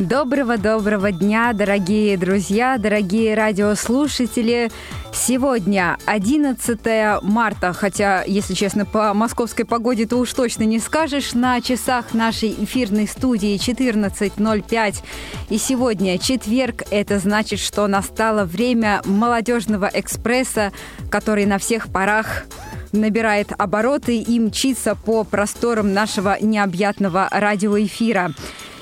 Доброго-доброго дня, дорогие друзья, дорогие радиослушатели. Сегодня 11 марта, хотя, если честно, по московской погоде то уж точно не скажешь. На часах нашей эфирной студии 14.05. И сегодня четверг. Это значит, что настало время молодежного экспресса, который на всех парах набирает обороты и мчится по просторам нашего необъятного радиоэфира.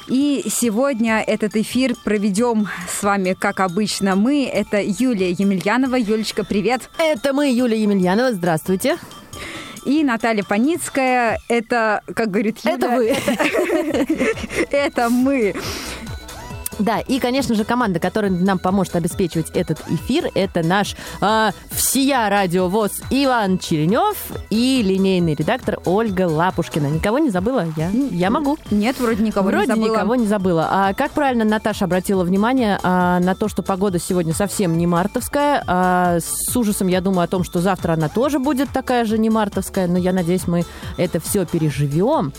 И сегодня этот эфир проведем с вами, как обычно, мы. Это Юлия Емельянова. Юлечка, привет. Это мы, Юлия Емельянова. Здравствуйте. И Наталья Паницкая. Это, как говорит Юля... Это вы. Это мы. Да, и, конечно же, команда, которая нам поможет обеспечивать этот эфир, это наш э, всея радиовоз Иван Черенев и линейный редактор Ольга Лапушкина. Никого не забыла? Я, я могу. Нет, вроде никого вроде не забыла. никого не забыла. А как правильно Наташа обратила внимание а, на то, что погода сегодня совсем не мартовская. А, с ужасом я думаю о том, что завтра она тоже будет такая же не мартовская, но я надеюсь, мы это все переживем.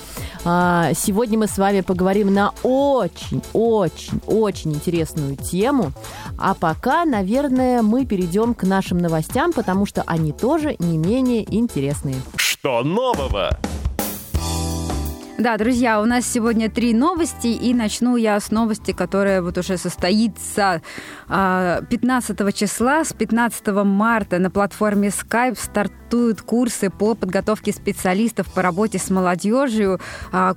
А, сегодня мы с вами поговорим на очень, очень, очень интересную тему. А пока, наверное, мы перейдем к нашим новостям, потому что они тоже не менее интересные. Что нового? Да, друзья, у нас сегодня три новости, и начну я с новости, которая вот уже состоится 15 числа. С 15 марта на платформе Skype стартуют курсы по подготовке специалистов по работе с молодежью,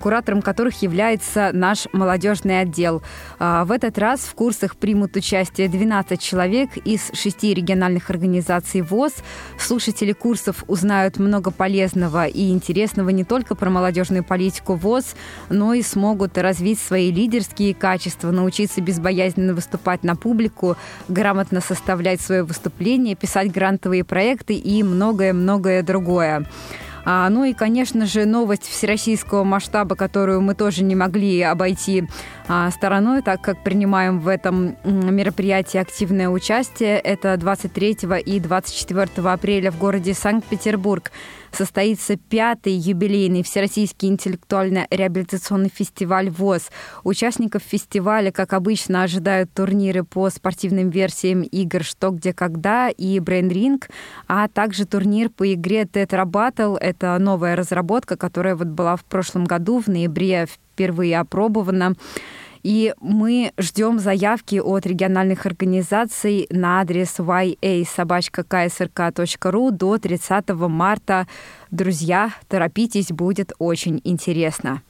куратором которых является наш молодежный отдел. В этот раз в курсах примут участие 12 человек из шести региональных организаций ВОЗ. Слушатели курсов узнают много полезного и интересного не только про молодежную политику ВОЗ, но и смогут развить свои лидерские качества, научиться безбоязненно выступать на публику, грамотно составлять свое выступление, писать грантовые проекты и многое-многое другое. А, ну и, конечно же, новость всероссийского масштаба, которую мы тоже не могли обойти а, стороной, так как принимаем в этом мероприятии активное участие. Это 23 и 24 апреля в городе Санкт-Петербург состоится пятый юбилейный Всероссийский интеллектуально-реабилитационный фестиваль ВОЗ. Участников фестиваля, как обычно, ожидают турниры по спортивным версиям игр «Что, где, когда» и «Brain Ring», а также турнир по игре «Tetra Battle». Это новая разработка, которая вот была в прошлом году, в ноябре впервые опробована. И мы ждем заявки от региональных организаций на адрес ya.собачка.ksrk.ru до 30 марта. Друзья, торопитесь, будет очень интересно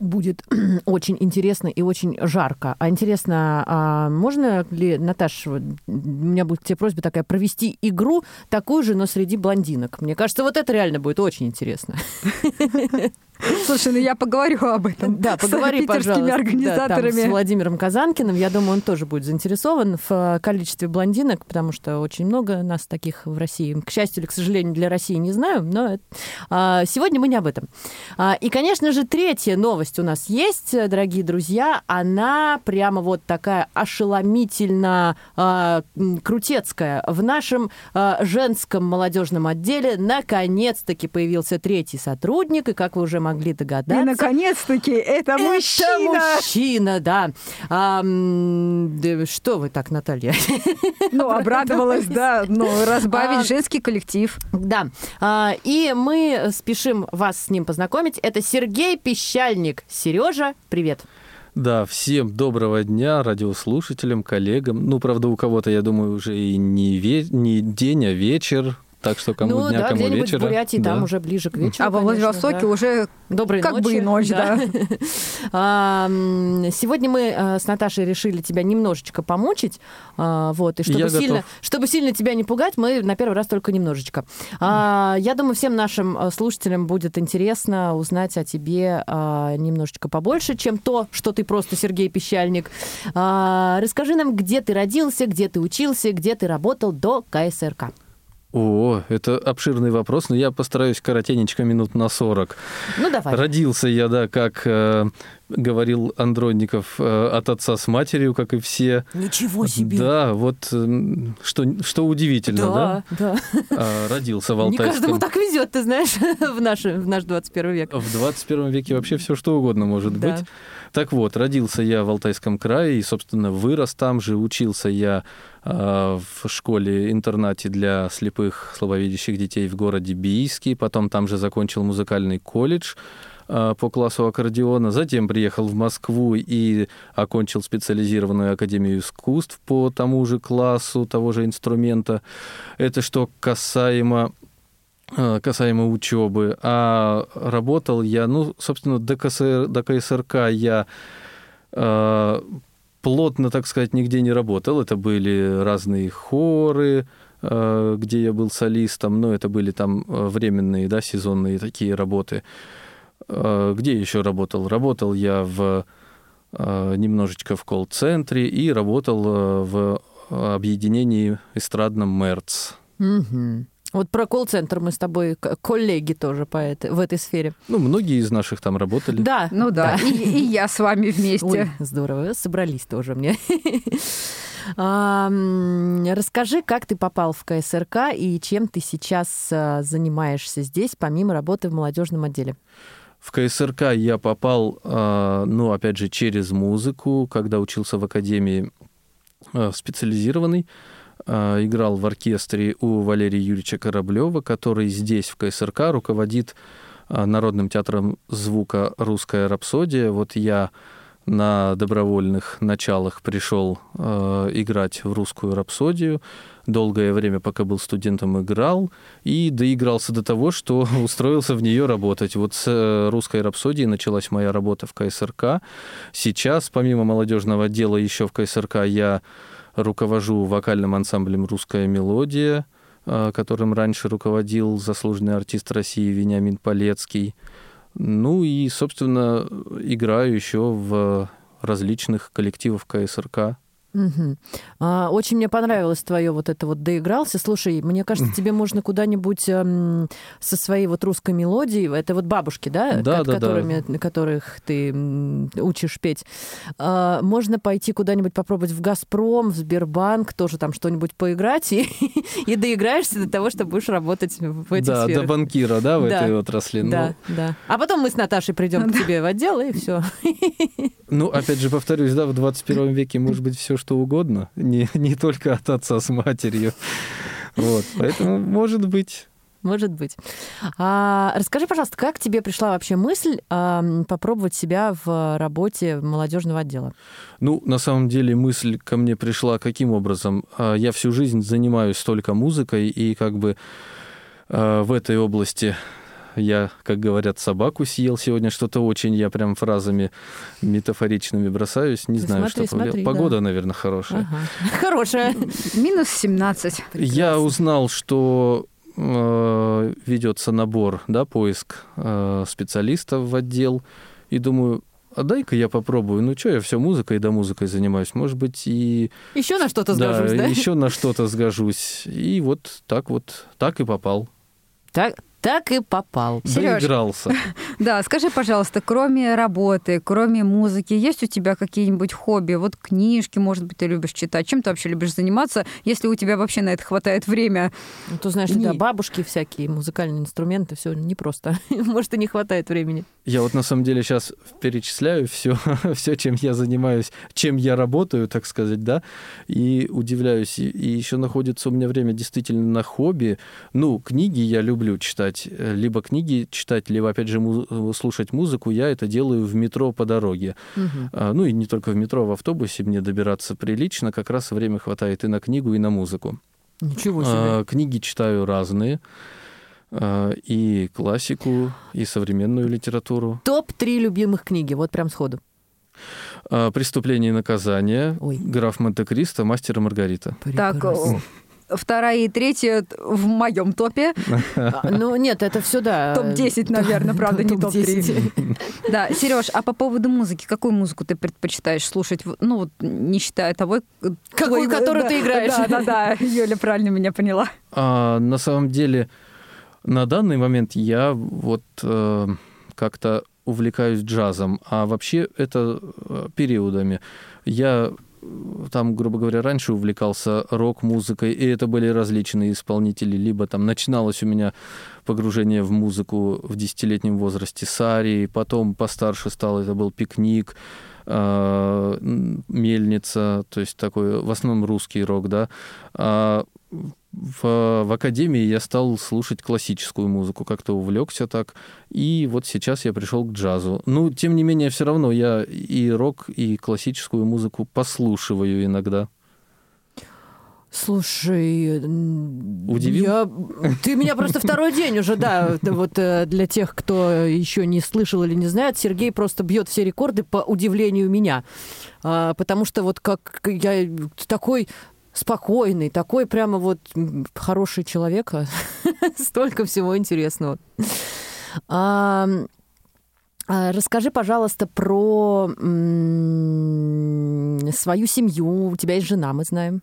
будет очень интересно и очень жарко. А интересно, а можно ли, Наташа, у меня будет тебе просьба такая, провести игру такую же, но среди блондинок? Мне кажется, вот это реально будет очень интересно. Слушай, ну я поговорю об этом. Да, поговори, с питерскими организаторами. Да, там, с Владимиром Казанкиным. Я думаю, он тоже будет заинтересован в э, количестве блондинок, потому что очень много нас таких в России. К счастью или к сожалению, для России не знаю, но а, сегодня мы не об этом. А, и, конечно же, третья новость у нас есть, дорогие друзья. Она прямо вот такая ошеломительно а, крутецкая. В нашем а, женском молодежном отделе наконец-таки появился третий сотрудник, и, как вы уже могли догадаться. И, наконец-таки, это мужчина! Это мужчина, да. А, да. Что вы так, Наталья? Ну, обрадовалась, да. Ну, разбавить а, женский коллектив. Да. А, и мы спешим вас с ним познакомить. Это Сергей Пещальник. Сережа, привет. Да, всем доброго дня радиослушателям, коллегам. Ну, правда, у кого-то, я думаю, уже и не, ве... не день, а вечер. Так что кому ну, дня, да, кому где-нибудь вечера. в Бурятии да. там уже ближе к вечеру. А во Владивостоке да. уже Доброй как ночи. бы и ночь, да. да. Сегодня мы э, с Наташей решили тебя немножечко помучить. А, вот, и чтобы Я сильно, готов. чтобы сильно тебя не пугать, мы на первый раз только немножечко. А, Я думаю, всем нашим э, слушателям будет интересно узнать о тебе а, немножечко побольше, чем то, что ты просто Сергей Пещальник. А, Расскажи нам, где ты родился, где ты учился, где ты работал до КСРК. О, это обширный вопрос, но я постараюсь коротенечко минут на 40. Ну, давай. Родился я, да, как э, говорил Андронников, э, от отца с матерью, как и все. Ничего себе! Да, вот что, что удивительно, да? да. А, Родился в Не каждому Алтайском. так везет, ты знаешь, в наш, в наш 21 век. В 21 веке вообще все что угодно может Да. быть. Так вот, родился я в Алтайском крае и, собственно, вырос там же. Учился я а, в школе-интернате для слепых, слабовидящих детей в городе Бийске. Потом там же закончил музыкальный колледж по классу аккордеона. Затем приехал в Москву и окончил специализированную академию искусств по тому же классу, того же инструмента. Это что касаемо э, касаемо учебы. А работал я, ну, собственно, до, КСР, до КСРК я э, плотно, так сказать, нигде не работал. Это были разные хоры, э, где я был солистом, но это были там э, временные, да, сезонные такие работы. Э, Где еще работал? Работал я в э, немножечко в колл-центре и работал э, в объединении эстрадном МЕРЦ. Мгм. Вот про колл-центр мы с тобой коллеги тоже по этой, в этой сфере. Ну, многие из наших там работали. Да. Ну да, И, и я с вами вместе. Ой, здорово, собрались тоже мне. А, Расскажи, как ты попал в КСРК и чем ты сейчас занимаешься здесь, помимо работы в молодежном отделе? В КСРК я попал, а, ну, опять же, через музыку, когда учился в академии а, специализированной. А, Играл в оркестре у Валерия Юрьевича Кораблева, который здесь, в КСРК, руководит Народным театром звука «Русская рапсодия». Вот я на добровольных началах пришел э, играть в русскую рапсодию. Долгое время, пока был студентом, играл. И доигрался до того, что устроился в нее работать. Вот с э, русской рапсодией началась моя работа в КСРК. Сейчас, помимо молодежного отдела, еще в КСРК я руковожу вокальным ансамблем «Русская мелодия», э, которым раньше руководил заслуженный артист России Вениамин Полецкий. Ну и, собственно, играю еще в различных коллективах КСРК. Мгм. А, Очень мне понравилось твое вот это вот доигрался. Слушай, мне кажется, тебе можно куда-нибудь эм, со своей вот русской мелодией, это вот бабушки, да, Да, ко- да, да. которыми, которых ты м, учишь петь, А, можно пойти куда-нибудь попробовать в Газпром, в Сбербанк, тоже там что-нибудь поиграть и, и доиграешься до того, что будешь работать в этих да, сферах. до банкира, да, в Да. этой отрасли. Ну, Да, да. А потом мы с Наташей придем к тебе в отдел, и все. Ну, опять же, повторюсь, да, в 21 веке может быть все что угодно, не, не только от отца с матерью. Вот, поэтому, может быть, Может быть. А, расскажи, пожалуйста, как тебе пришла вообще мысль ам, попробовать себя в работе молодежного отдела? Ну, на самом деле мысль ко мне пришла каким образом? А, Я всю жизнь занимаюсь только музыкой, и как бы а, в этой области я, как говорят, собаку съел сегодня, что-то очень, я прям фразами метафоричными бросаюсь, не Ты знаю, смотри, что смотри, Погода, наверное, хорошая. Ага. Хорошая. Минус 17. Я узнал, что э, ведется набор, да, поиск э, специалистов в отдел, и думаю, а дай-ка я попробую. Ну что, я все музыкой да музыкой занимаюсь. Может быть, и Еще на что-то сгожусь, да? еще на что-то сгожусь. И вот так вот, так и попал. Так, так и попал. Серёж. Доигрался. Да, скажи, пожалуйста, кроме работы, кроме музыки, есть у тебя какие-нибудь хобби? Вот книжки, может быть, ты любишь читать? Чем ты вообще любишь заниматься, если у тебя вообще на это хватает время? Ну, ты знаешь, Не. да, бабушки всякие, музыкальные инструменты, все непросто. Может, и не хватает времени. Я вот на самом деле сейчас перечисляю все, все, чем я занимаюсь, чем я работаю, так сказать, да, и удивляюсь. И, и еще находится у меня время действительно на хобби. Ну, книги я люблю читать. Э, Либо книги читать, либо, опять же, му- слушать музыку. Я это делаю в метро по дороге. Мгм. А, Ну и не только в метро, а в автобусе мне добираться прилично. Как раз время хватает и на книгу, и на музыку. Ничего себе. А, Книги читаю разные. А, И классику, и современную литературу. Топ-3 любимых книги, вот прям сходу. А, «Преступление и наказание», Ой. «Граф Монте-Кристо», «Мастер и Маргарита». Так, Прекрасно. о, вторая и третья в моем топе. А, Ну, нет, это все, да. Топ-10, наверное, правда, не Топ-10. топ-3. Да, Сереж, а по поводу музыки, какую музыку ты предпочитаешь слушать? Ну, вот не считая того, Какую, твой- которую ты играешь. Да, да, да, Юля правильно меня поняла. А, на самом деле, на данный момент я вот э, как-то увлекаюсь джазом, а вообще это э, периодами. Я э, там, грубо говоря, раньше увлекался рок-музыкой, и это были различные исполнители. Либо там начиналось у меня погружение в музыку в десятилетнем возрасте Сари, потом постарше стал, это был пикник, э, мельница, то есть такой в основном русский рок, да. А в, в академии я стал слушать классическую музыку, как-то увлекся так, и вот сейчас я пришел к джазу. Ну, тем не менее, все равно я и рок, и классическую музыку послушиваю иногда. Слушай, Удивил? Я... Ты меня просто второй день уже, да. Вот э, для тех, кто еще не слышал или не знает, Сергей просто бьет все рекорды по удивлению меня. А, потому что вот как я такой спокойный, такой прямо вот хороший человек, а столько всего интересного. А, а, расскажи, пожалуйста, про м- свою семью. У тебя есть жена, мы знаем.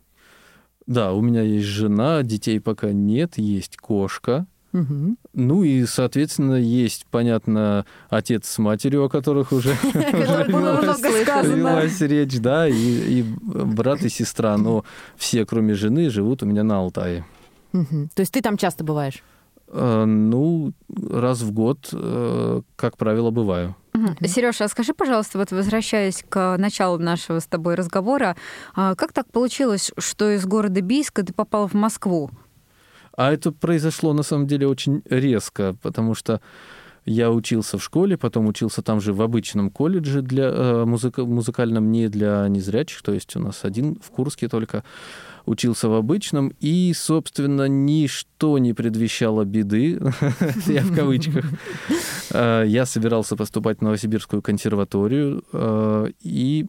Да, у меня есть жена, детей пока нет, есть кошка. Угу. Ну и, соответственно, есть, понятно, отец с матерью, о которых уже велась речь, да, и, брат и сестра. Но все, кроме жены, живут у меня на Алтае. То есть ты там часто бываешь? Э, ну, раз в год, э, как правило, бываю. Угу. Сережа, а скажи, пожалуйста, вот возвращаясь к началу нашего с тобой разговора, а как так получилось, что из города Бийска ты попал в Москву? А это произошло на самом деле очень резко, потому что я учился в школе, потом учился там же в обычном колледже для э, музыка, музыкальном, не для незрячих, то есть у нас один в Курске только учился в обычном, и, собственно, ничто не предвещало беды, я в кавычках. Э, я собирался поступать в Новосибирскую консерваторию, э, и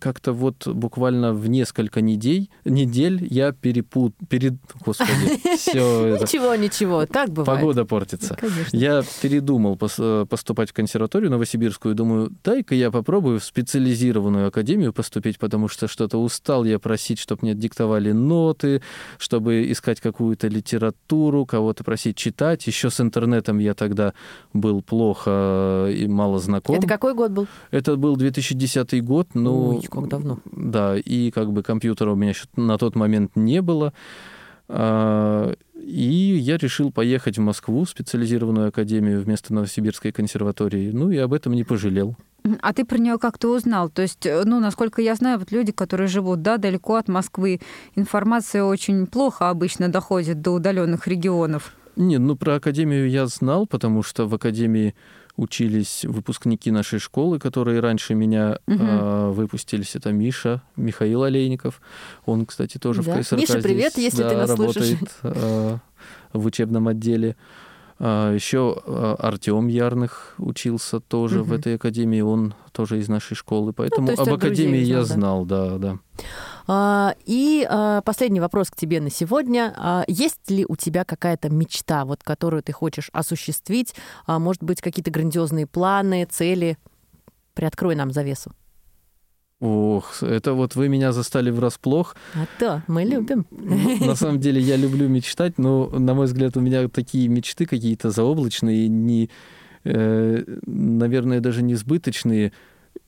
как-то вот буквально в несколько недель, недель я перепут... Перед... Господи, все Ничего, ничего, так бывает. Погода портится. Конечно. Я передумал поступать в консерваторию новосибирскую. Думаю, дай-ка я попробую в специализированную академию поступить, потому что что-то устал я просить, чтобы мне диктовали ноты, чтобы искать какую-то литературу, кого-то просить читать. Еще с интернетом я тогда был плохо и мало знаком. Это какой год был? Это был 2010 год, ну, Ой, как давно. Да, и как бы компьютера у меня еще на тот момент не было. А, И я решил поехать в Москву, в специализированную академию вместо Новосибирской консерватории. Ну и об этом не пожалел. А ты про нее как-то узнал? То есть, э, ну, насколько я знаю, вот люди, которые живут, да, далеко от Москвы, информация очень плохо обычно доходит до удаленных регионов. Не, ну про академию я знал, потому что в академии учились выпускники нашей школы, которые раньше меня Мгм. э, выпустились. Это Миша, Михаил Олейников. Он, кстати, тоже Да. в КСРК Миша, привет, здесь, если да, ты нас работает слышишь. э, в учебном отделе. А, еще Артем Ярных учился тоже в Мгм. этой академии, он тоже из нашей школы, поэтому есть об академии я знал, да, да. А, И а, последний вопрос к тебе на сегодня. А, Есть ли у тебя какая-то мечта, вот, которую ты хочешь осуществить? А, Может быть, какие-то грандиозные планы, цели? Приоткрой нам завесу. Ох, это вот вы меня застали врасплох. А то мы любим. На самом деле я люблю мечтать, но, на мой взгляд, у меня такие мечты какие-то заоблачные, не, э, наверное, даже несбыточные.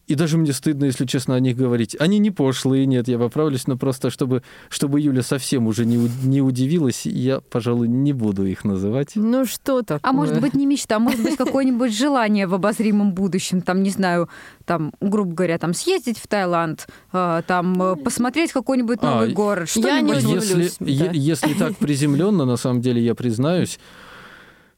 И даже мне стыдно, если честно, о них говорить. Они не пошлые, нет, я поправлюсь, но просто чтобы, чтобы Юля совсем уже не, не удивилась, я, пожалуй, не буду их называть. Ну что такое? А может быть, не мечта, а может быть, какое-нибудь желание в обозримом будущем, там, не знаю, там, грубо говоря, там, съездить в Таиланд, э, там, э, посмотреть какой-нибудь А, новый город, я не. Если, да. если так приземленно, на самом деле, я признаюсь,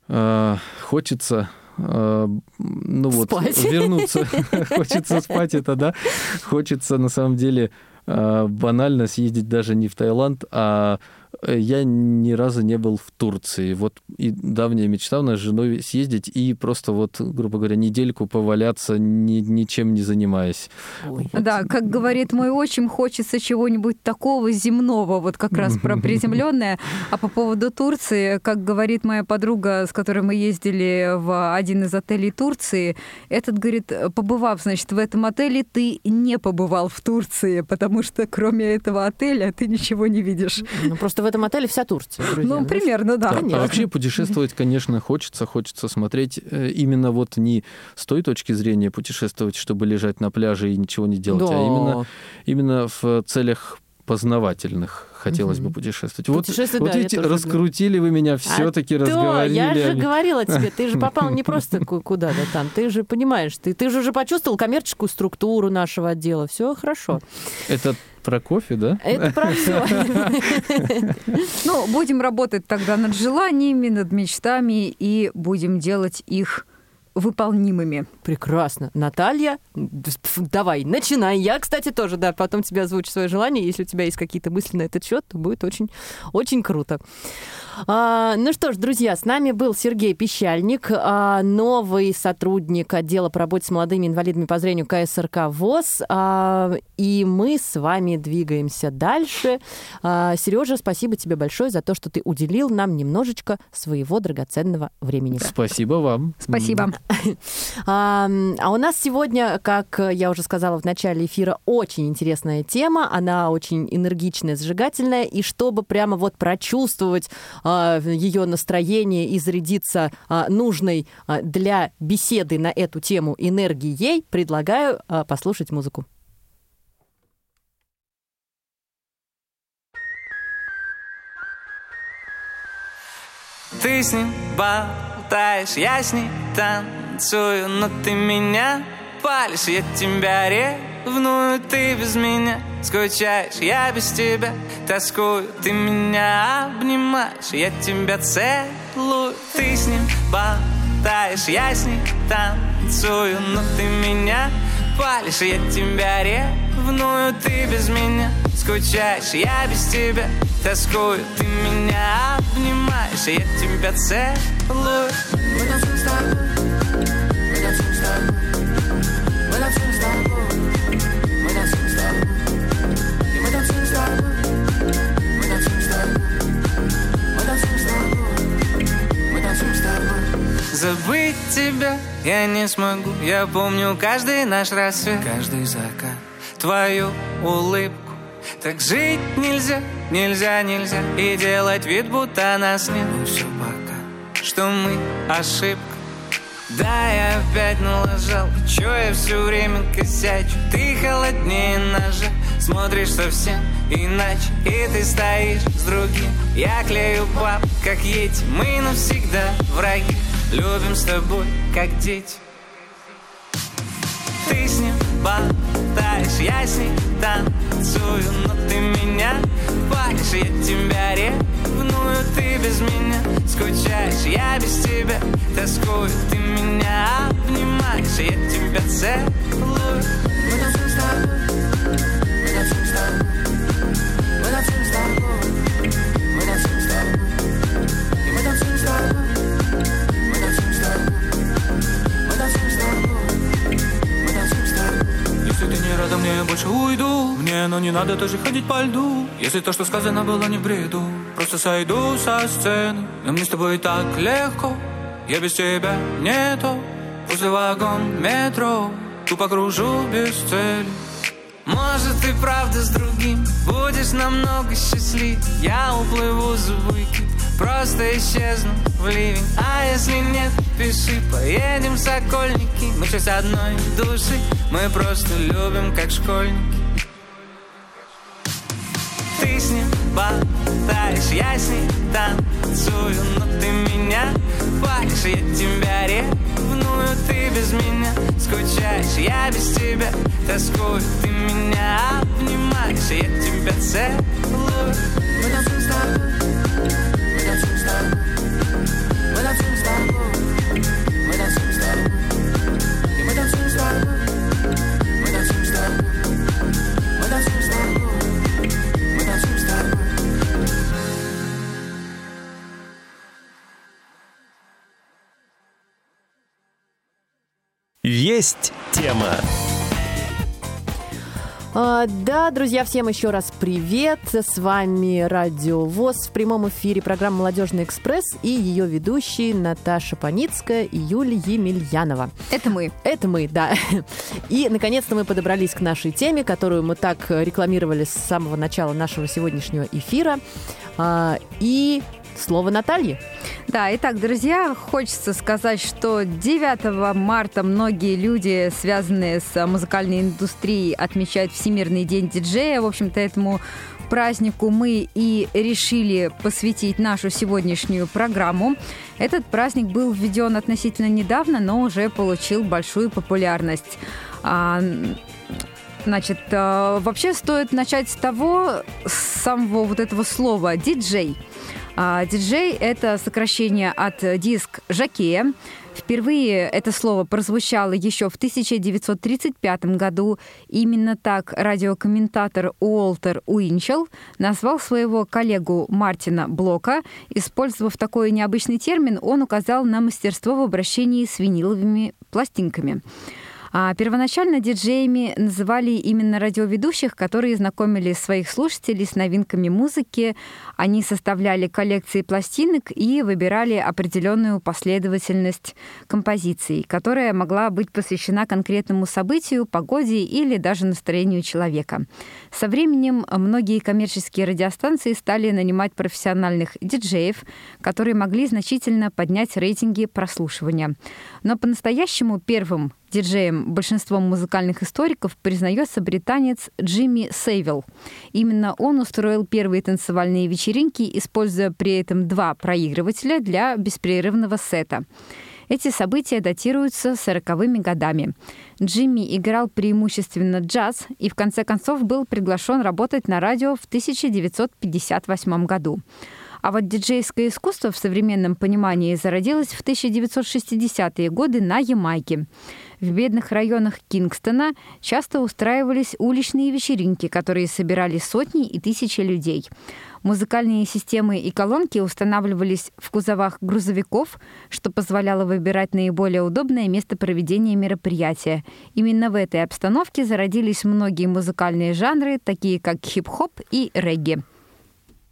э, хочется ну вот, Спать. вернуться. Хочется спать, это да. Хочется, на самом деле, э, банально съездить даже не в Таиланд, а э, я ни разу не был в Турции. Вот и давняя мечта у нас с женой съездить и просто вот, грубо говоря, недельку поваляться, ни- ничем не занимаясь. Ой. Да, как говорит мой отчим, хочется чего-нибудь такого земного, вот как раз про приземленное. А по поводу Турции, как говорит моя подруга, с которой мы ездили в один из отелей Турции, этот говорит, побывав, значит, в этом отеле, ты не побывал в Турции, потому что кроме этого отеля ты ничего не видишь. Ну, просто в этом отеле вся Турция, друзья. Ну, примерно, да. Да, Конечно. А вообще путешествовать, конечно, хочется, хочется смотреть э, именно вот не с той точки зрения путешествовать, чтобы лежать на пляже и ничего не делать, Да. а именно, именно в целях познавательных хотелось бы путешествовать. Вот, вот да, я видите, тоже люблю. раскрутили вы меня, все-таки А разговорили. я же говорила тебе, ты же попал не просто ку- куда-то там, ты же понимаешь, ты, ты же уже почувствовал коммерческую структуру нашего отдела, все хорошо. Это про кофе, да? Это про все. Ну, будем работать тогда над желаниями, над мечтами и будем делать их выполнимыми. Прекрасно. Наталья, давай, начинай. Я, кстати, тоже, да, потом тебе озвучу свое желание. Если у тебя есть какие-то мысли на этот счет, то будет очень, очень круто. А, ну что ж, друзья, с нами был Сергей Пещальник, а, новый сотрудник отдела по работе с молодыми инвалидами по зрению КСРК ВОЗ. А, и мы с вами двигаемся дальше. А, Сережа, спасибо тебе большое за то, что ты уделил нам немножечко своего драгоценного времени. Спасибо вам. Спасибо. А, у нас сегодня, как я уже сказала в начале эфира, очень интересная тема. Она очень энергичная, зажигательная. И чтобы прямо вот прочувствовать а, ее настроение и зарядиться а, нужной а, для беседы на эту тему энергией, предлагаю а, послушать музыку. Ты с ним болтаешь, я с ней танцую Но ты меня палишь, я тебя ревную Ты без меня скучаешь, я без тебя тоскую Ты меня обнимаешь, я тебя целую Ты с ним болтаешь, я с ней танцую Но ты меня палишь, я тебя ревную Ты без меня скучаешь, я без тебя тоскую Ты меня обнимаешь, я тебя целую. Мы танцуем с тобой, Забыть тебя я не смогу. Я помню каждый наш рассвет Каждый закат. Твою улыбку. Так жить нельзя, нельзя, нельзя. И делать вид, будто нас нет. Но все пока. Что мы ошибка да, я опять налажал. Чё я все время косячу? Ты холоднее ножа. Смотришь совсем иначе И ты стоишь с другим. Я клею баб, как ети. Мы навсегда враги. Любим с тобой, как дети. Ты с ним болтаешь Я с ней танцую Но ты меня палишь. Я тебя ревную Ты без меня скучаешь. Я без тебя тоскую. Ты меня обнимаешь. Я тебя целую. Мы танцуем с тобой. Мы танцуем с тобой. Мы танцуем с тобой. Мы танцуем с тобой. И мы танцуем с тобой. Мы танцуем с тобой. Мы танцуем с тобой. Мы танцуем с тобой. Если ты не рада, мне я больше уйду. Мне, но не надо тоже ходить по льду. Если то, что сказано, было не бреду Просто сойду со сцены. Но мне с тобой так легко Я без тебя нету. После вагон метро Тупо кружу без цели. Может и правда с другим Будешь намного счастлив? Я уплыву за выкид Просто исчезну в ливень. А если нет, пиши Поедем в Сокольники. Мы часть одной души Мы просто любим, как школьники болтаешь Я с ней танцую Но ты меня палишь Я тебя ревную Ты без меня скучаешь Я без тебя тоскую Ты меня обнимаешь Я тебя целую. Мы танцуем с тобой Мы танцуем с тобой Есть тема. А, да, друзья, всем еще раз привет. С вами Радио ВОЗ в прямом эфире программа «Молодежный экспресс» и ее ведущие Наташа Паницкая и Юлия Емельянова. Это мы. Это мы, да. И, наконец-то, мы подобрались к нашей теме, которую мы так рекламировали с самого начала нашего сегодняшнего эфира. А, и Слово Натальи. Да, итак, друзья, хочется сказать, что 9 марта многие люди, связанные с музыкальной индустрией, отмечают Всемирный день диджея. В общем-то, этому празднику мы и решили посвятить нашу сегодняшнюю программу. Этот праздник был введен относительно недавно, но уже получил большую популярность. А, значит, а, вообще стоит начать с того, с самого вот этого слова «диджей». А, диджей – это сокращение от диск «Жакея». Впервые это слово прозвучало еще в 1935 году. Именно так радиокомментатор Уолтер Уинчел назвал своего коллегу Мартина Блока. Использовав такой необычный термин, он указал на мастерство в обращении с виниловыми пластинками. А первоначально диджеями называли именно радиоведущих, которые знакомили своих слушателей с новинками музыки. Они составляли коллекции пластинок и выбирали определенную последовательность композиций, которая могла быть посвящена конкретному событию, погоде или даже настроению человека. Со временем многие коммерческие радиостанции стали нанимать профессиональных диджеев, которые могли значительно поднять рейтинги прослушивания. Но по-настоящему первым диджеем большинством музыкальных историков признается британец Джимми Сейвилл. Именно он устроил первые танцевальные вечеринки, используя при этом два проигрывателя для беспрерывного сета. Эти события датируются 40-ми годами. Джимми играл преимущественно джаз и в конце концов был приглашен работать на радио в 1958 году. А вот диджейское искусство в современном понимании зародилось в 1960-е годы на Ямайке. В бедных районах Кингстона часто устраивались уличные вечеринки, которые собирали сотни и тысячи людей. Музыкальные системы и колонки устанавливались в кузовах грузовиков, что позволяло выбирать наиболее удобное место проведения мероприятия. Именно в этой обстановке зародились многие музыкальные жанры, такие как хип-хоп и регги.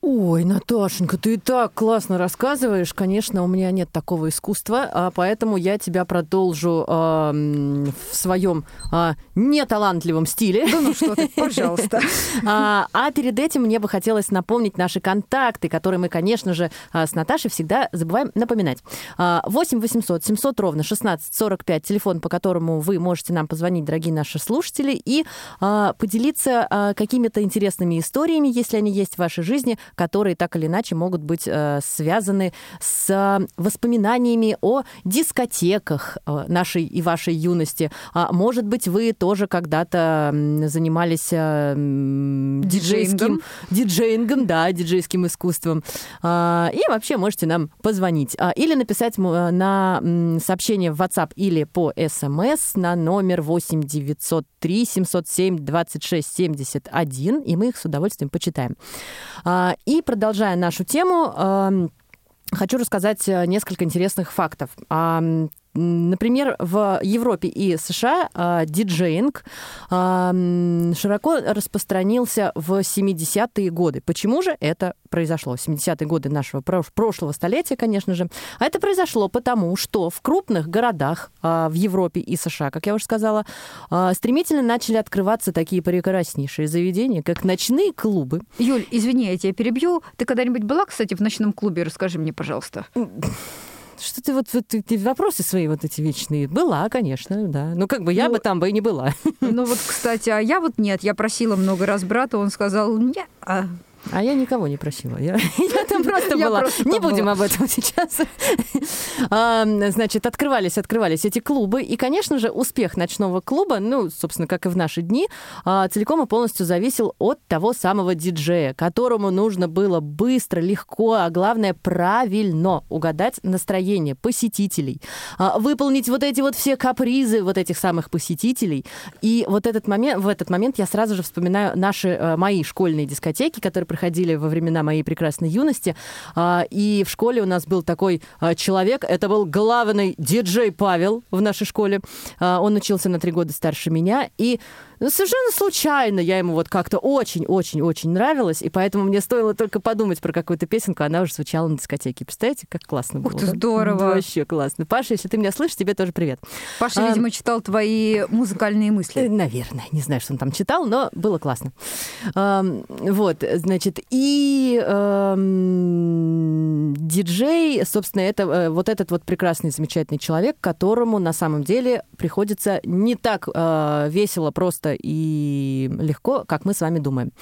Ой, Наташенька, ты и так классно рассказываешь. Конечно, у меня нет такого искусства, а поэтому я тебя продолжу э, в своем э, неталантливом стиле. Да ну что ты, пожалуйста. а, а перед этим мне бы хотелось напомнить наши контакты, которые мы, конечно же, с Наташей всегда забываем напоминать. 8 800 700 ровно 16 45, телефон, по которому вы можете нам позвонить, дорогие наши слушатели, и а, поделиться а, какими-то интересными историями, если они есть в вашей жизни, которые так или иначе могут быть э, связаны с воспоминаниями о дискотеках э, нашей и вашей юности. А, может быть, вы тоже когда-то занимались э, диджейским диджеингом, да, диджейским искусством. А, и вообще можете нам позвонить а, или написать на сообщение в WhatsApp или по SMS на номер 8 903 707 26 71, и мы их с удовольствием почитаем. И продолжая нашу тему, эм, хочу рассказать э, несколько интересных фактов. Например, в Европе и США э, диджеинг э, широко распространился в 70-е годы. Почему же это произошло? 70-е годы нашего прошлого столетия, конечно же. А это произошло потому, что в крупных городах э, в Европе и США, как я уже сказала, стремительно начали открываться такие прекраснейшие заведения, как ночные клубы. Юль, извини, я тебя перебью. Ты когда-нибудь была, кстати, в ночном клубе? Расскажи мне, пожалуйста. Что ты вот, вот ты, вопросы свои вот эти вечные? Была, конечно, да. Ну, как бы я ну, бы там бы и не была. Ну, вот, кстати, а я вот нет. Я просила много раз брата, он сказал, нет. А а я никого не просила. Я, я там просто была. Просто не будем была. об этом сейчас. а, значит, открывались, открывались эти клубы. И, конечно же, успех ночного клуба, ну, собственно, как и в наши дни, а, целиком и полностью зависел от того самого диджея, которому нужно было быстро, легко, а главное, правильно угадать настроение посетителей, а, выполнить вот эти вот все капризы вот этих самых посетителей. И вот этот момент, в этот момент я сразу же вспоминаю наши, э, мои школьные дискотеки, которые проходили во времена моей прекрасной юности. А, и в школе у нас был такой а, человек, это был главный диджей Павел в нашей школе. А, он учился на три года старше меня, и Ну, совершенно случайно я ему вот как-то очень-очень-очень нравилась, и поэтому мне стоило только подумать про какую-то песенку, она уже звучала на дискотеке. Представляете, как классно было? Ух ты, да? здорово. Да, вообще классно. Паша, если ты меня слышишь, тебе тоже привет. Паша, А, видимо, читал твои музыкальные Э, мысли. Наверное, не знаю, что он там читал, но было классно. Ам, Вот, значит, и ам, диджей, собственно, это э, вот этот вот прекрасный, замечательный человек, которому на самом деле приходится не так э, весело, просто и легко, как мы с вами думаем.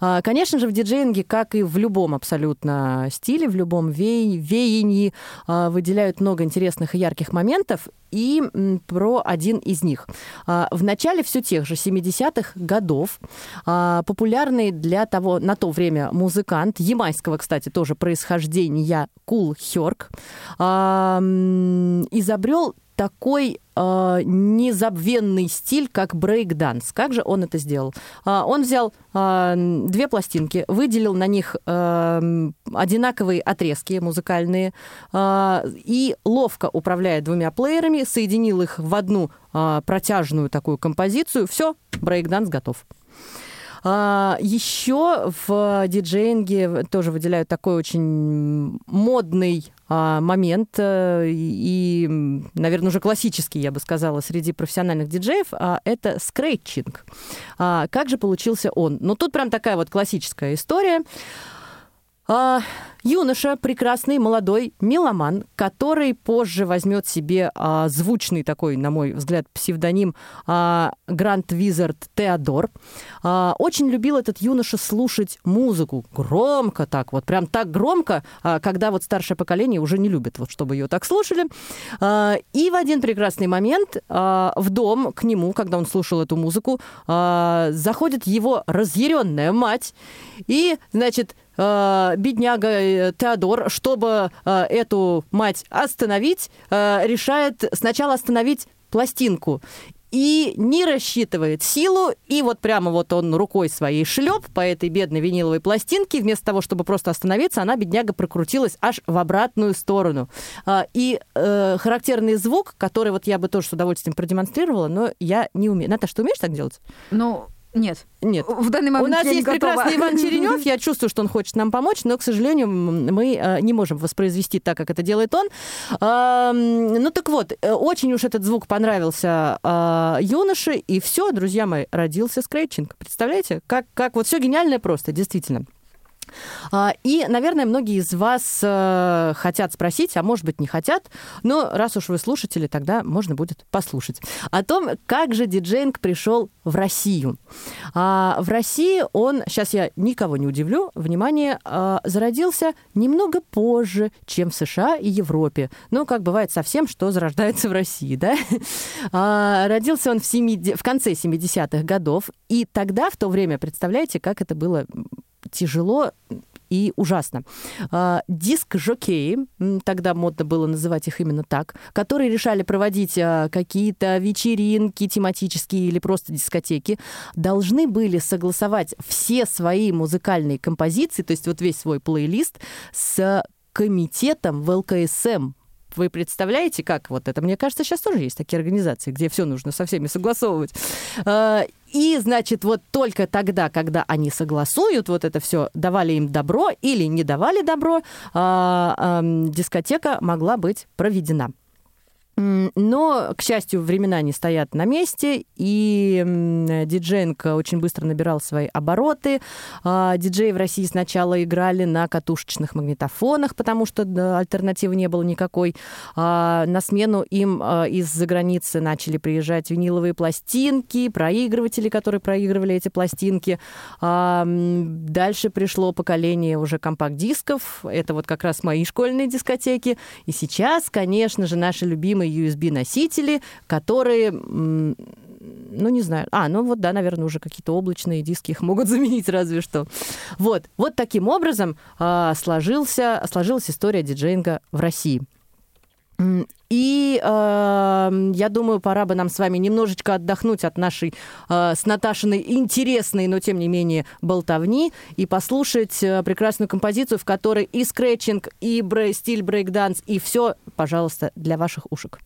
А, Конечно же, в диджеинге, как и в любом абсолютно стиле, в любом ве- веянии, а, выделяют много интересных и ярких моментов, и про один из них. А, В начале все тех же 70-х годов популярный для того, на то время музыкант, ямайского, кстати, тоже происхождения, Кул Херк, изобрел такой а, незабвенный стиль, как брейк-данс. Как же он это сделал? А, он взял м, две пластинки, выделил на них м, одинаковые отрезки музыкальные а, и ловко управляя двумя плеерами, соединил их в одну а, протяжную такую композицию. Все, брейк-данс готов. А, еще в диджеинге тоже выделяют такой очень модный момент э, и, наверное, уже классический, я бы сказала, среди профессиональных диджеев, а, это скретчинг. А, как же получился он? Ну, тут прям такая вот классическая история. А, юноша, прекрасный, молодой меломан, который позже возьмет себе а, звучный такой, на мой взгляд, псевдоним а, Гранд Визард Теодор. А, очень любил этот юноша слушать музыку громко так, вот прям так громко, а, когда вот старшее поколение уже не любит, вот чтобы ее так слушали. А, и в один прекрасный момент а, в дом к нему, когда он слушал эту музыку, а, заходит его разъяренная мать и, значит, бедняга э, Теодор, чтобы э, эту мать остановить, э, решает сначала остановить пластинку и не рассчитывает силу, и вот прямо вот он рукой своей шлеп по этой бедной виниловой пластинке, вместо того, чтобы просто остановиться, она, бедняга, прокрутилась аж в обратную сторону. А, И э, характерный звук, который вот я бы тоже с удовольствием продемонстрировала, но я не умею. Наташа, ты умеешь так делать? Ну, нет. Нет. В данный момент У нас есть прекрасный Иван Черенев. Я чувствую, что он хочет нам помочь, но, к сожалению, мы э, не можем воспроизвести так, как это делает он. Ну так вот, э, очень уж этот звук понравился а, юноше, и все, друзья мои, родился скретчинг. Представляете, как, как вот все гениальное просто, действительно. А, И, наверное, многие из вас э, хотят спросить, а может быть, не хотят, но раз уж вы слушатели, тогда можно будет послушать о том, как же диджейнг пришел в Россию. А, В России он, сейчас я никого не удивлю, внимание, а, зародился немного позже, чем в США и Европе. Ну, как бывает совсем, что зарождается в России, да? Родился он в, 70 в конце 70-х годов, и тогда, в то время, представляете, как это было тяжело и ужасно. А, Диск-жокеи, тогда модно было называть их именно так, которые решали проводить а, какие-то вечеринки тематические или просто дискотеки, должны были согласовать все свои музыкальные композиции, то есть вот весь свой плейлист с комитетом в ЛКСМ вы представляете, как вот это? Мне кажется, сейчас тоже есть такие организации, где все нужно со всеми согласовывать. А, И, значит, вот только тогда, когда они согласуют вот это все, давали им добро или не давали добро, а, дискотека могла быть проведена. Но, к счастью, времена не стоят на месте, и м, диджейнг очень быстро набирал свои обороты. А, Диджеи в России сначала играли на катушечных магнитофонах, потому что альтернативы не было никакой. А, На смену им а, из-за границы начали приезжать виниловые пластинки, проигрыватели, которые проигрывали эти пластинки. Дальше пришло поколение уже компакт-дисков. Это вот как раз мои школьные дискотеки. И сейчас, конечно же, наши любимые USB-носители, которые ну, не знаю. А, ну вот, да, наверное, уже какие-то облачные диски их могут заменить разве что. Вот, вот таким образом а, сложился, сложилась история диджейнга в России. И э, я думаю, пора бы нам с вами немножечко отдохнуть от нашей э, с Наташиной интересной, но тем не менее болтовни и послушать э, прекрасную композицию, в которой и скретчинг, и брей- стиль брейкданс, и все, пожалуйста, для ваших ушек.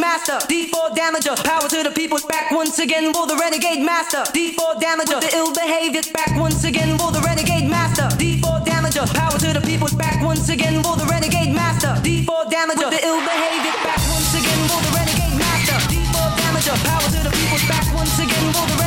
Master. D4 damager. Power to the people. Back once again. For the renegade master. D4 damager. The ill behavior. Back once again. For the renegade master. D4 damager. Power to the people. Back once again. For the renegade master. D4 damager. The ill behavior. Back once again. For the renegade master. D4 damager. Power to the people. Back once again. For the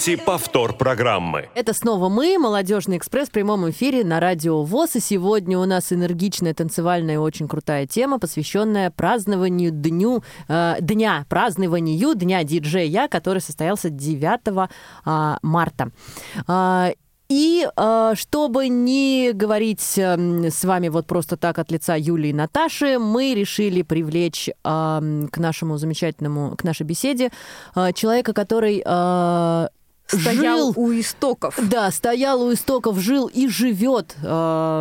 Вы слушаете повтор программы. Это снова мы, Молодежный экспресс в прямом эфире на радио ВОЗ. И сегодня у нас энергичная, танцевальная и очень крутая тема, посвященная празднованию дню, э, дня, празднованию Дня диджея, который состоялся 9 а, марта. А, и э, чтобы не говорить э, с вами вот просто так от лица Юлии и Наташи, мы решили привлечь э, к нашему замечательному, к нашей беседе э, человека, который э, Стоял жил у истоков. да, стоял у истоков, жил и живет э,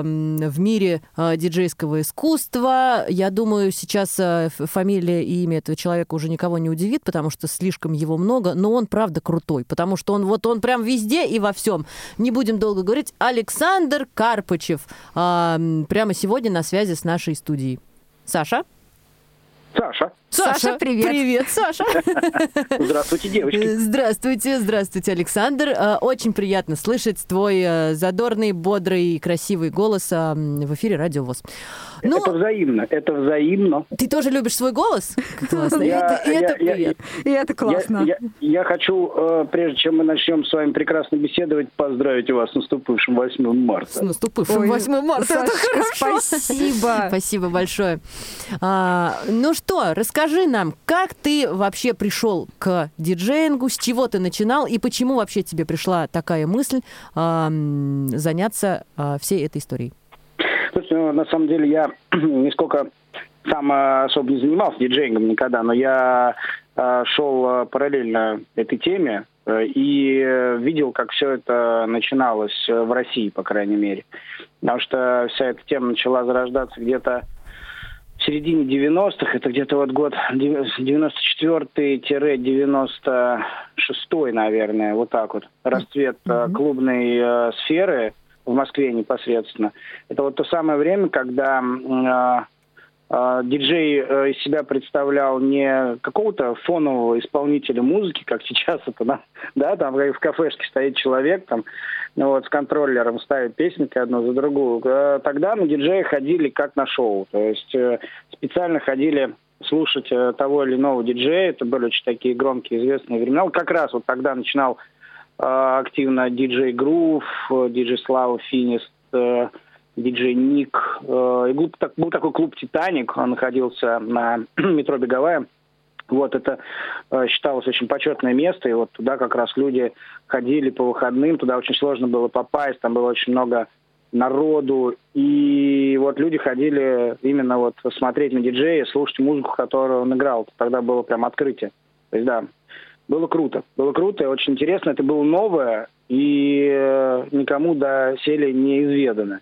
в мире э, диджейского искусства. Я думаю, сейчас э, фамилия и имя этого человека уже никого не удивит, потому что слишком его много, но он правда крутой, потому что он вот он прям везде и во всем. Не будем долго говорить. Александр Карпычев э, м, прямо сегодня на связи с нашей студией. Саша? Саша. Саша, привет. Привет, Саша. Здравствуйте, девочки. Здравствуйте, здравствуйте, Александр. Э, Очень приятно слышать твой э, задорный, бодрый и красивый голос в эфире Радио ВОЗ. Ну, Это взаимно, это взаимно. ты тоже любишь свой голос? Классно. Я- Это- это я- я- приятно. И это классно. Я, я- я хочу, э, прежде чем мы начнем с вами прекрасно беседовать, поздравить вас с наступившим 8 С марта. наступившим Ой, 8 марта. Это Сашка, хорошо. спасибо. Спасибо большое. А, ну что, расскажи нам, как ты вообще пришел к диджеингу, с чего ты начинал и почему вообще тебе пришла такая мысль а, м, заняться а, всей этой историей? Слушайте, ну, на самом деле я нисколько сам э, особо не занимался диджеингом никогда, но я э, шел э, параллельно этой теме, э, и э, видел, как все это начиналось э, в России, по крайней мере. Потому что вся эта тема начала зарождаться где-то в середине 90-х, это где-то вот год 94-96, наверное, вот так вот, расцвет mm-hmm. клубной э, сферы в Москве непосредственно. Это вот то самое время, когда э, диджей э, из себя представлял не какого-то фонового исполнителя музыки, как сейчас это, да, там в кафешке стоит человек, там, ну, вот, с контроллером ставит песенки одну за другую. Э, тогда на диджеи ходили как на шоу, то есть э, специально ходили слушать того или иного диджея, это были очень такие громкие, известные времена. Вот как раз вот тогда начинал активно диджей Грув, диджей Слава Финист, диджей Ник. И был, был такой клуб «Титаник», он находился на метро Беговая. Вот это э, считалось очень почетное место, и вот туда как раз люди ходили по выходным, туда очень сложно было попасть, там было очень много народу, и вот люди ходили именно вот смотреть на диджея, слушать музыку, которую он играл. Тогда было прям открытие. То есть, да, было круто. Было круто и очень интересно. Это было новое и э, никому до сели неизведано.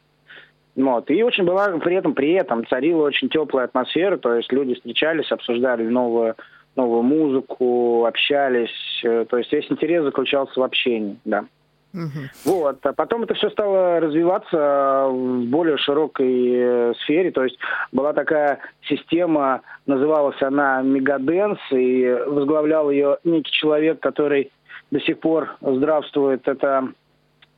Вот. И очень была при этом, при этом царила очень теплая атмосфера, то есть люди встречались, обсуждали новую новую музыку, общались. Э, то есть весь интерес заключался в общении, да. Угу. Вот. А потом это все стало развиваться в более широкой э, сфере. То есть была такая система, называлась она Мегаденс, и возглавлял ее некий человек, который до сих пор здравствует. Это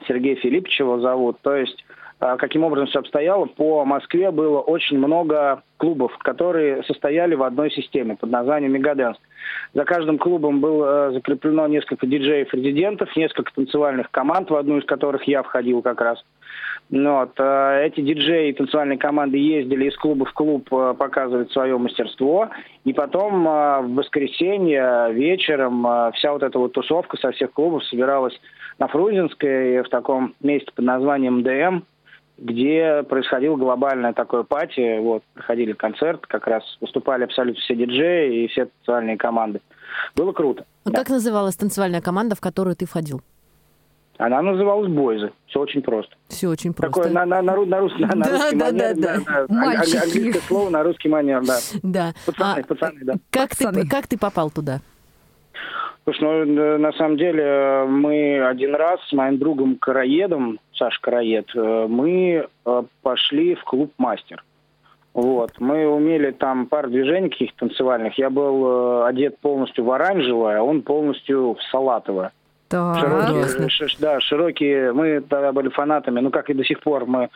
Сергей Филиппович его зовут. То есть каким образом все обстояло, по Москве было очень много клубов, которые состояли в одной системе под названием «Мегаденс». За каждым клубом было закреплено несколько диджеев-резидентов, несколько танцевальных команд, в одну из которых я входил как раз. Ну вот. А, эти диджеи и танцевальные команды ездили из клуба в клуб а, показывать свое мастерство. И потом в воскресенье вечером вся вот эта вот тусовка со всех клубов собиралась на Фрунзенской в таком месте под названием ДМ где происходил глобальное такое пати, вот, проходили концерт, как раз выступали абсолютно все диджеи и все танцевальные команды. Было круто. А да. как называлась танцевальная команда, в которую ты входил? Она называлась Бойзы. Все очень просто. Все очень просто. Такое на, на, на, на, рус, на, на да, русский да, манер. Да, да, да. Мальчики. Английское слово на русский манер, да. Да. Пацаны, а, пацаны, да. Как пацаны. ты, как ты попал туда? Слушай, ну, э, на самом деле, э, мы один раз с моим другом Караедом, Саш Караед, э, мы пошли в клуб «Мастер». Вот. Мы умели там пару движений каких-то танцевальных. Я был одет полностью в оранжевое, а он полностью в салатовое. Да. Широкие, ш, да, широкие. Мы тогда были фанатами, ну как и до сих пор, мы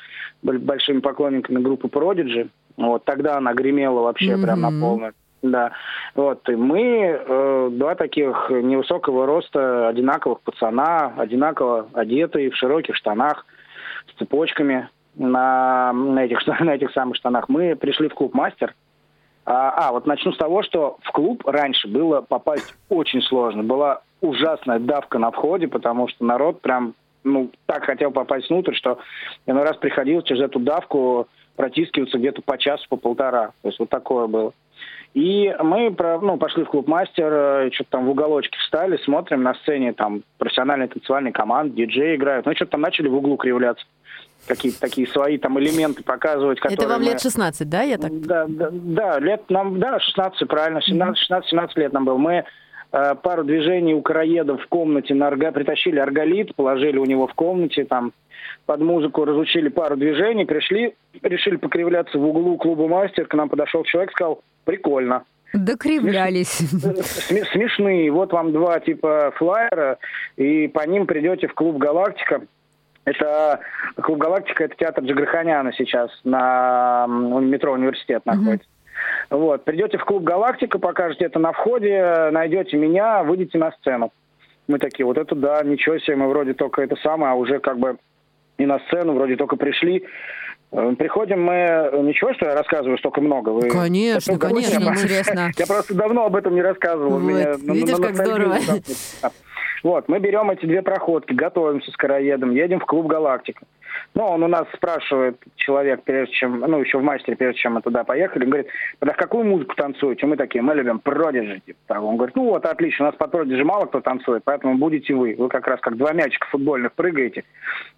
были большими поклонниками группы Prodigy. Вот тогда она гремела вообще mm-hmm. прям на полную. Да. Вот. И мы э, два таких невысокого роста, одинаковых пацана, одинаково одетые в широких штанах, с цепочками на, на, этих, на этих самых штанах. Мы пришли в клуб «Мастер». А, а, вот начну с того, что в клуб раньше было попасть очень сложно. Была ужасная давка на входе, потому что народ прям ну, так хотел попасть внутрь, что иной раз приходилось через эту давку протискиваться где-то по часу, по полтора. То есть вот такое было. И мы ну, пошли в клуб «Мастер», э, что-то там в уголочке встали, смотрим на сцене, там профессиональные танцевальные команды, диджеи играют. Ну, что-то там начали в углу кривляться какие-то такие свои там элементы показывать. Это вам мы... лет 16, да, я так? Да, да, да, лет нам, да, 16, правильно, 17-16 лет нам было. Мы э, пару движений у караедов в комнате на арга... притащили арголит, положили у него в комнате, там под музыку разучили пару движений, пришли, решили покривляться в углу клуба «Мастер», к нам подошел человек, сказал, прикольно. Докривлялись. Смешные. Вот вам два типа флайера, и по ним придете в клуб «Галактика». Это клуб «Галактика» — это театр Джигарханяна сейчас на метро «Университет» находится. Mm-hmm. Вот. Придете в клуб «Галактика», покажете это на входе, найдете меня, выйдете на сцену. Мы такие, вот это да, ничего себе, мы вроде только это самое, а уже как бы и на сцену, вроде только пришли. Э, приходим мы... Ничего, что я рассказываю столько много? Вы... Конечно, конечно, интересно. Я просто давно об этом не рассказывал. Вот. Меня, Видишь, на, как здорово. Вот, мы берем эти две проходки, готовимся с короедом, едем в клуб «Галактика». Ну, он у нас спрашивает, человек, прежде чем, ну, еще в мастере, прежде чем мы туда поехали, говорит, а какую музыку танцуете? Мы такие, мы любим Продиджи. Типа, Он говорит, ну вот, отлично, у нас по Продиджи мало кто танцует, поэтому будете вы. Вы как раз как два мячика футбольных прыгаете.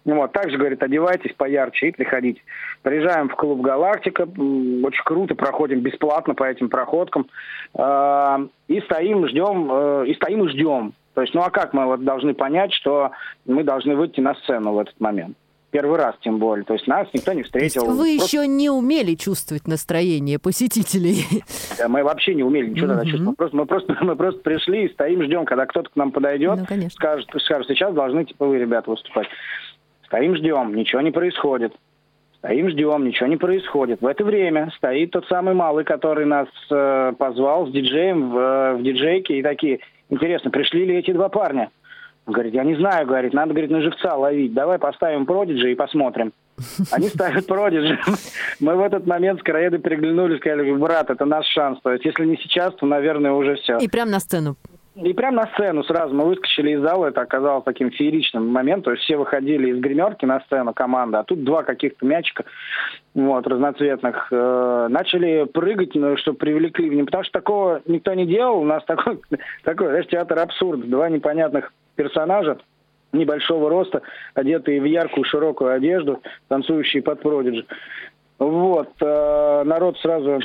Вот, также, говорит, одевайтесь поярче и приходите. Приезжаем в клуб «Галактика», очень круто, проходим бесплатно по этим проходкам. А, и стоим, ждем, э, и стоим и ждем. То есть, ну а как мы вот должны понять, что мы должны выйти на сцену в этот момент? первый раз тем более. То есть нас никто не встретил. То есть вы Просто... еще не умели чувствовать настроение посетителей? Мы вообще не умели ничего тогда чувствовать. Просто, мы, просто, мы просто пришли и стоим, ждем, когда кто-то к нам подойдет, ну, скажет, скажет, сейчас должны типа вы, ребята, выступать. Стоим, ждем, ничего не происходит. Стоим, ждем, ничего не происходит. В это время стоит тот самый малый, который нас э, позвал с диджеем в, э, в диджейке и такие, интересно, пришли ли эти два парня? говорит, я не знаю, говорит, надо, говорит, на живца ловить. Давай поставим Продиджи и посмотрим. Они ставят Продиджи. Мы в этот момент с Караедой переглянулись, сказали, брат, это наш шанс. То есть, если не сейчас, то, наверное, уже все. И прям на сцену. И прям на сцену сразу мы выскочили из зала, это оказалось таким фееричным моментом. То есть все выходили из гримерки на сцену команда, а тут два каких-то мячика вот, разноцветных. Э, начали прыгать, ну, что привлекли внимание. Потому что такого никто не делал. У нас такой, такой знаешь, театр абсурд. Два непонятных персонажа небольшого роста, одетые в яркую широкую одежду, танцующие под продиджи. Вот. Э, народ сразу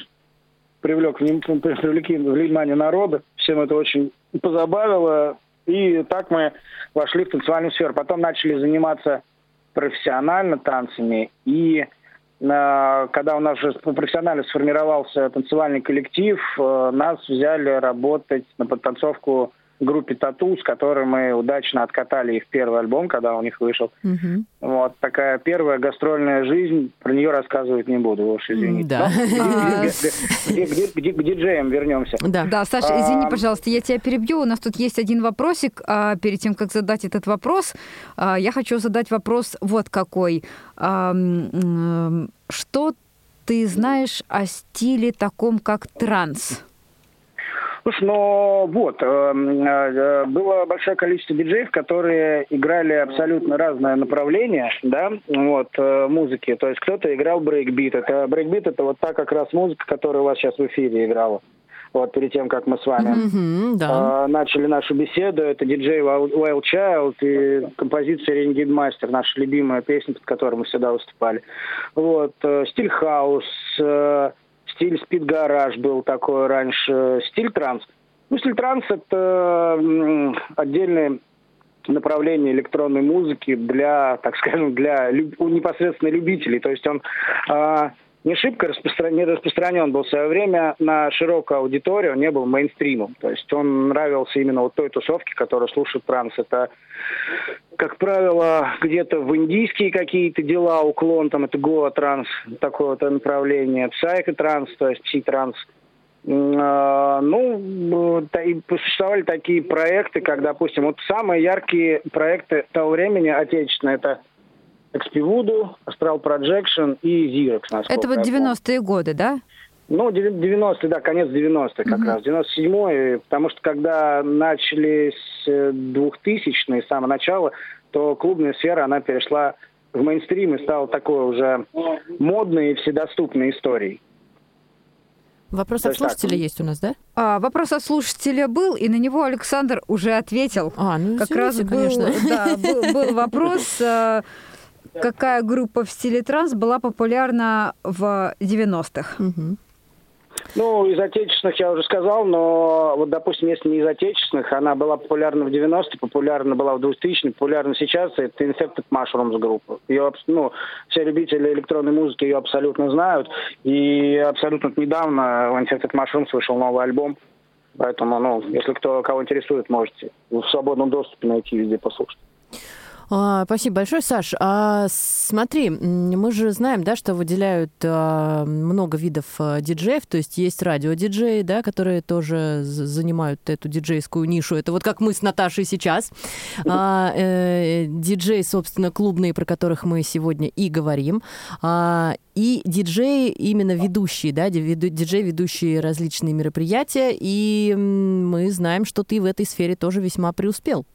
привлек, привлекли внимание народа. Всем это очень позабавило. И так мы вошли в танцевальную сферу. Потом начали заниматься профессионально танцами. И э, когда у нас уже профессионально сформировался танцевальный коллектив, э, нас взяли работать на подтанцовку группе Тату, с которой мы удачно откатали их первый альбом, когда у них вышел. Угу. Вот такая первая гастрольная жизнь, про нее рассказывать не буду, уж извините. Да. К диджеям вернемся. Да, да, Саша, извини, пожалуйста, я тебя перебью. У нас тут есть один вопросик. А, перед тем, как задать этот вопрос, а, я хочу задать вопрос вот какой. Что ты знаешь о стиле таком, как транс? Слушай, ну вот, э, э, было большое количество диджеев, которые играли абсолютно разное направление, да, вот, э, музыки. То есть кто-то играл брейкбит. Это брейкбит это вот та как раз музыка, которая у вас сейчас в эфире играла. Вот перед тем, как мы с вами mm-hmm, да. э, начали нашу беседу, это диджей Wild Child и композиция Renegade Master, наша любимая песня, под которой мы всегда выступали. Вот, э, стиль хаус, э, стиль спид-гараж был такой раньше, стиль транс. Ну, стиль транс – это отдельное направление электронной музыки для, так скажем, для непосредственно любителей. То есть он а, не шибко распростран... не распространен был в свое время на широкую аудиторию, не был мейнстримом. То есть он нравился именно вот той тусовке, которая слушает транс. Это, как правило, где-то в индийские какие-то дела, уклон, там это гоа-транс, такое вот направление, психотранс, то есть пси-транс. А, ну, существовали такие проекты, как, допустим, вот самые яркие проекты того времени отечественные, это XP Astral Projection и Xerox. Это вот 90-е годы, да? Ну, 90-е, да, конец 90-х как угу. раз. 97-й, потому что когда начались 2000-е, э, с самого начала, то клубная сфера, она перешла в мейнстрим и стала такой уже модной и вседоступной историей. Вопрос от слушателя так. есть у нас, да? А, вопрос от слушателя был, и на него Александр уже ответил. А, ну, как раз был, конечно. Да, был, был вопрос э, какая группа в стиле транс была популярна в 90-х? Угу. Ну, из отечественных я уже сказал, но вот, допустим, если не из отечественных, она была популярна в 90-е, популярна была в 2000-е, популярна сейчас, это Infected Mushrooms группа. Ее, ну, все любители электронной музыки ее абсолютно знают, и абсолютно недавно у Infected Mushrooms вышел новый альбом, поэтому, ну, если кто, кого интересует, можете в свободном доступе найти везде послушать. А, спасибо большое, Саш. А, смотри, мы же знаем, да, что выделяют а, много видов а, диджеев, то есть есть радиодиджеи, да, которые тоже занимают эту диджейскую нишу. Это вот как мы с Наташей сейчас. А, э, диджеи, собственно, клубные, про которых мы сегодня и говорим. А, и диджеи именно ведущие, да, диджеи, ведущие различные мероприятия. И мы знаем, что ты в этой сфере тоже весьма преуспел.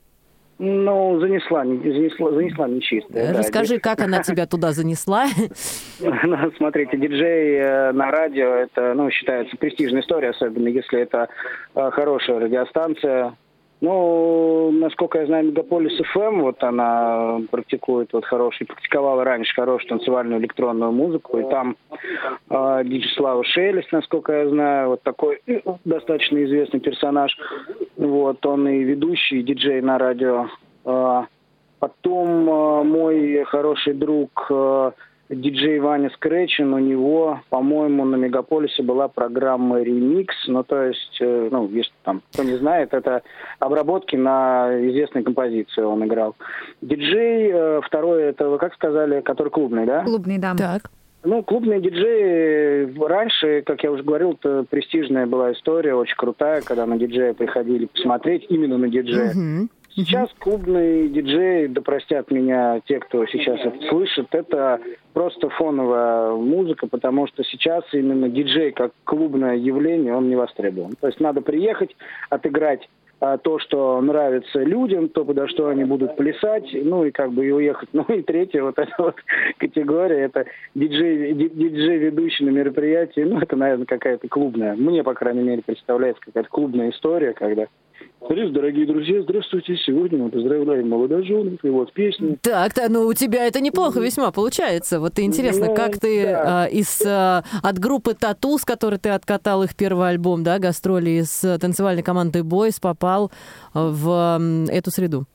Ну, занесла, не- занесла, занесла нечистая. да. Расскажи, как она тебя туда занесла. Ну, Смотрите, диджей э, на радио это, ну, считается престижная история, особенно если это э, хорошая радиостанция. Ну, насколько я знаю, Мегаполис ФМ, вот она практикует вот хороший, практиковала раньше хорошую танцевальную электронную музыку, и там э, диджей Слава Шелест, насколько я знаю, вот такой э, достаточно известный персонаж. Вот, он и ведущий, и диджей на радио. Э, Потом э, мой хороший друг э, диджей Ваня Скретчин, у него, по-моему, на Мегаполисе была программа «Ремикс», ну, то есть, э, ну, если там, кто не знает, это обработки на известной композиции он играл. Диджей, э, второй, это, вы как сказали, который клубный, да? Клубный, да. Так. Ну, клубные диджеи раньше, как я уже говорил, это престижная была история, очень крутая, когда на диджея приходили посмотреть, именно на диджея. Мгм. Сейчас клубные диджеи, да простят меня те, кто сейчас это слышит, это просто фоновая музыка, потому что сейчас именно диджей как клубное явление, он не востребован. То есть надо приехать, отыграть а, то, что нравится людям, то, подо что они будут плясать, ну и как бы и уехать. Ну и третья вот эта вот категория, это диджей, ди- диджей ведущий на мероприятии, ну это, наверное, какая-то клубная, мне, по крайней мере, представляется какая-то клубная история, когда Привет, дорогие друзья, здравствуйте. Сегодня мы поздравляем молодоженов. И вот песни. Так, да, ну у тебя это неплохо весьма получается. Вот интересно, Ну, как ты да. а, из а, от группы Тату, с которой ты откатал их первый альбом, да, гастроли с а, танцевальной командой Бойс, попал в м, эту среду?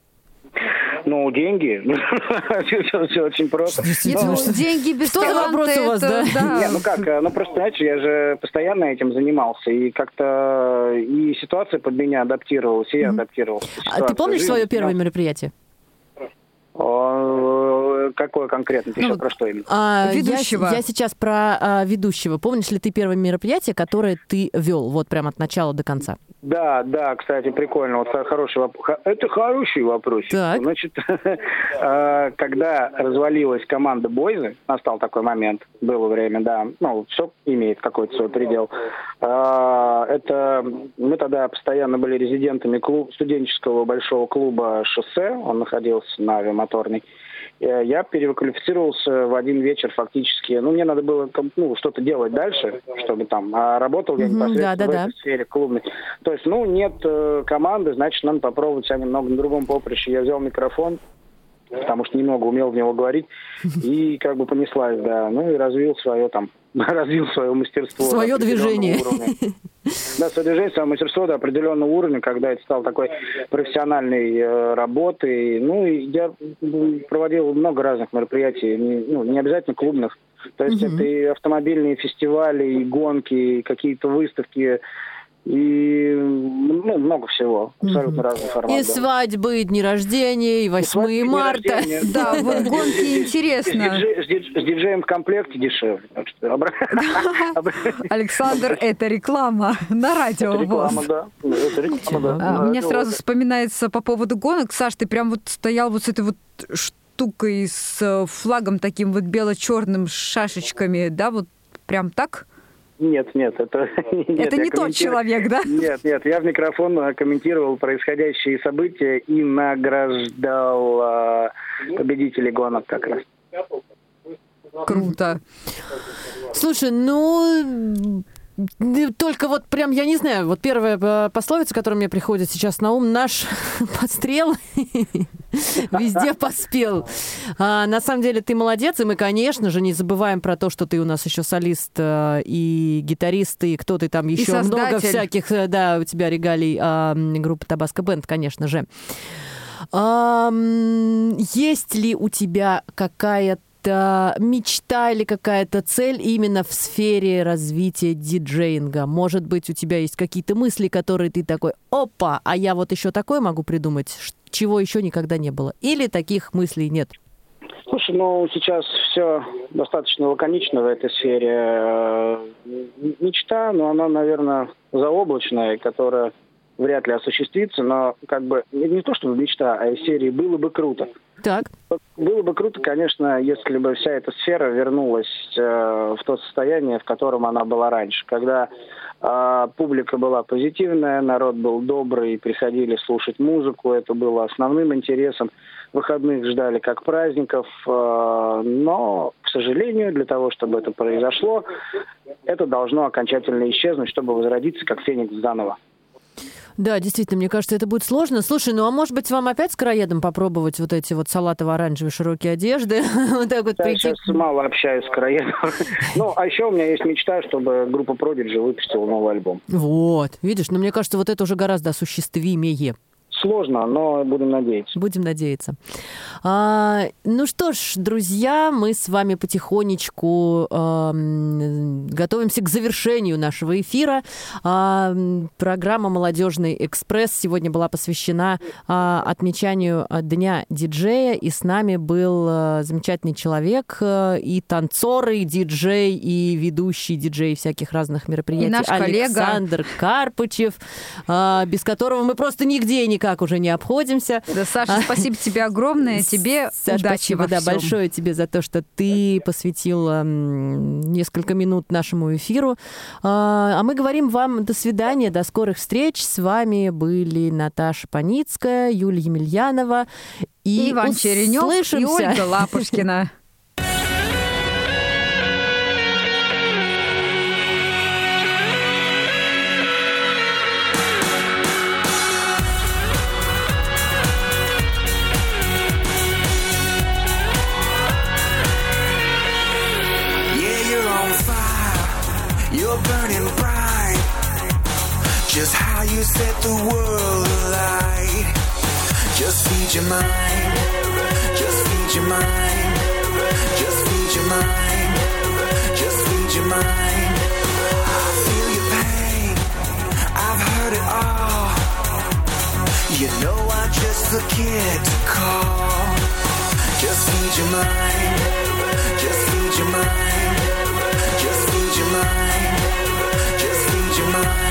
Ну, деньги. все, очень просто. Ну, деньги без Что за вопрос у вас, да? Не, ну как, э, ну просто, знаете, я же постоянно этим занимался, и как-то и ситуация под меня адаптировалась, и я адаптировался. А ты помнишь свое первое мероприятие? О, Какое конкретно? Ты Ну, сейчас про что именно? А, я- Ведущего. Я, сейчас про а, ведущего. Помнишь ли ты первое мероприятие, которое ты вел, вот прям от начала до конца? Да, да, кстати, прикольно. Вот хо- хороший вопрос. Это хороший вопрос. Так. Значит, э, когда развалилась команда Бойзы, настал такой момент, было время, да, ну, все имеет какой-то свой предел. Э, Это мы тогда постоянно были резидентами клуб, студенческого большого клуба «Шоссе», он находился на авиамоторной. Э, Я переквалифицировался в один вечер фактически. Ну, мне надо было ну, что-то делать дальше, чтобы там... А работал я непосредственно в да-да-да. этой сфере клубной. То есть, ну, нет э, команды, значит, надо попробовать себя немного на другом поприще. Я взял микрофон, потому что немного умел в него говорить, и как бы понеслась, да. Ну, и развил свое там, развил свое мастерство. Свое движение. Да, свое движение, свое мастерство до определенного уровня, когда это стал такой профессиональной э, работой. Ну, и я проводил много разных мероприятий, не, ну, не обязательно клубных. То есть это и автомобильные фестивали, и гонки, и какие-то выставки, и ну, много всего. Абсолютно разный формат. И да. свадьбы, и дни рождения, и 8 свадьбы, и марта. рождения. Да, вот гонки интересно. с дидж- с диджеем в комплекте дешевле. Александр, это реклама на радио. Это реклама, ВОЗ. да. А, Мне это сразу вспоминается по поводу гонок. Саш, ты прям вот стоял вот с этой вот штукой с флагом таким вот бело-черным с шашечками, да, вот прям так? Нет, нет, это... нет, Это не тот человек, да? Нет, нет, я в микрофон э, комментировал происходящие события и награждал э, победителей гонок как раз. Круто. Слушай, ну только вот прям, я не знаю, вот первая э, пословица, которая мне приходит сейчас на ум, наш подстрел везде поспел. А, на самом деле ты молодец, и мы, конечно же, не забываем про то, что ты у нас еще солист э, и гитарист, и кто ты там еще много всяких, э, да, у тебя регалий а, м, группы Табаско Бенд, конечно же. Ам, есть ли у тебя какая-то мечта или какая-то цель именно в сфере развития диджеинга? Может быть, у тебя есть какие-то мысли, которые ты такой, опа, а я вот еще такое могу придумать, чего еще никогда не было? Или таких мыслей нет? Слушай, ну сейчас все достаточно лаконично в этой сфере. Э, Мечта, но она, наверное, заоблачная, которая вряд ли осуществится, но как бы не то чтобы мечта, а из серии было бы круто. Так, Было бы круто, конечно, если бы вся эта сфера вернулась э, в то состояние, в котором она была раньше, когда А, публика была позитивная, народ был добрый, приходили слушать музыку, это было основным интересом. Выходных ждали как праздников, а, но, к сожалению, для того, чтобы это произошло, это должно окончательно исчезнуть, чтобы возродиться как феникс заново. Да, действительно, мне кажется, это будет сложно. Слушай, ну а может быть вам опять с краедом попробовать вот эти вот салатово-оранжевые широкие одежды? вот так вот Я прийти? сейчас мало общаюсь с краедом. ну, а еще у меня есть мечта, чтобы группа Prodigy выпустила новый альбом. Вот, видишь, но мне кажется, вот это уже гораздо осуществимее. Сложно, но будем надеяться. Будем надеяться. А, ну что ж, друзья, мы с вами потихонечку ам, готовимся к завершению нашего эфира. А, программа «Молодежный экспресс» сегодня была посвящена а, отмечанию а, Дня диджея, и с нами был а, замечательный человек, а, и танцор, и диджей, и ведущий диджей всяких разных мероприятий. наш коллега. Александр Карпычев, а, без которого мы просто нигде и никак уже не обходимся. Да, Саша, спасибо тебе огромное. Тебе Саш, удачи спасибо, во да, всем. большое тебе за то, что ты посвятил несколько минут нашему эфиру. А а мы говорим вам до свидания, до скорых встреч. С вами были Наташа Паницкая, Юлия Емельянова. И, И Иван Черенев и. Ольга Лапушкина. you set the world alight. Just feed your mind. Just feed your mind. Just feed your mind. Just feed your mind. I feel your pain. I've heard it all. You know I'm just the kid to call. Just feed your mind. Just feed your mind. Just feed your mind. Just feed your mind.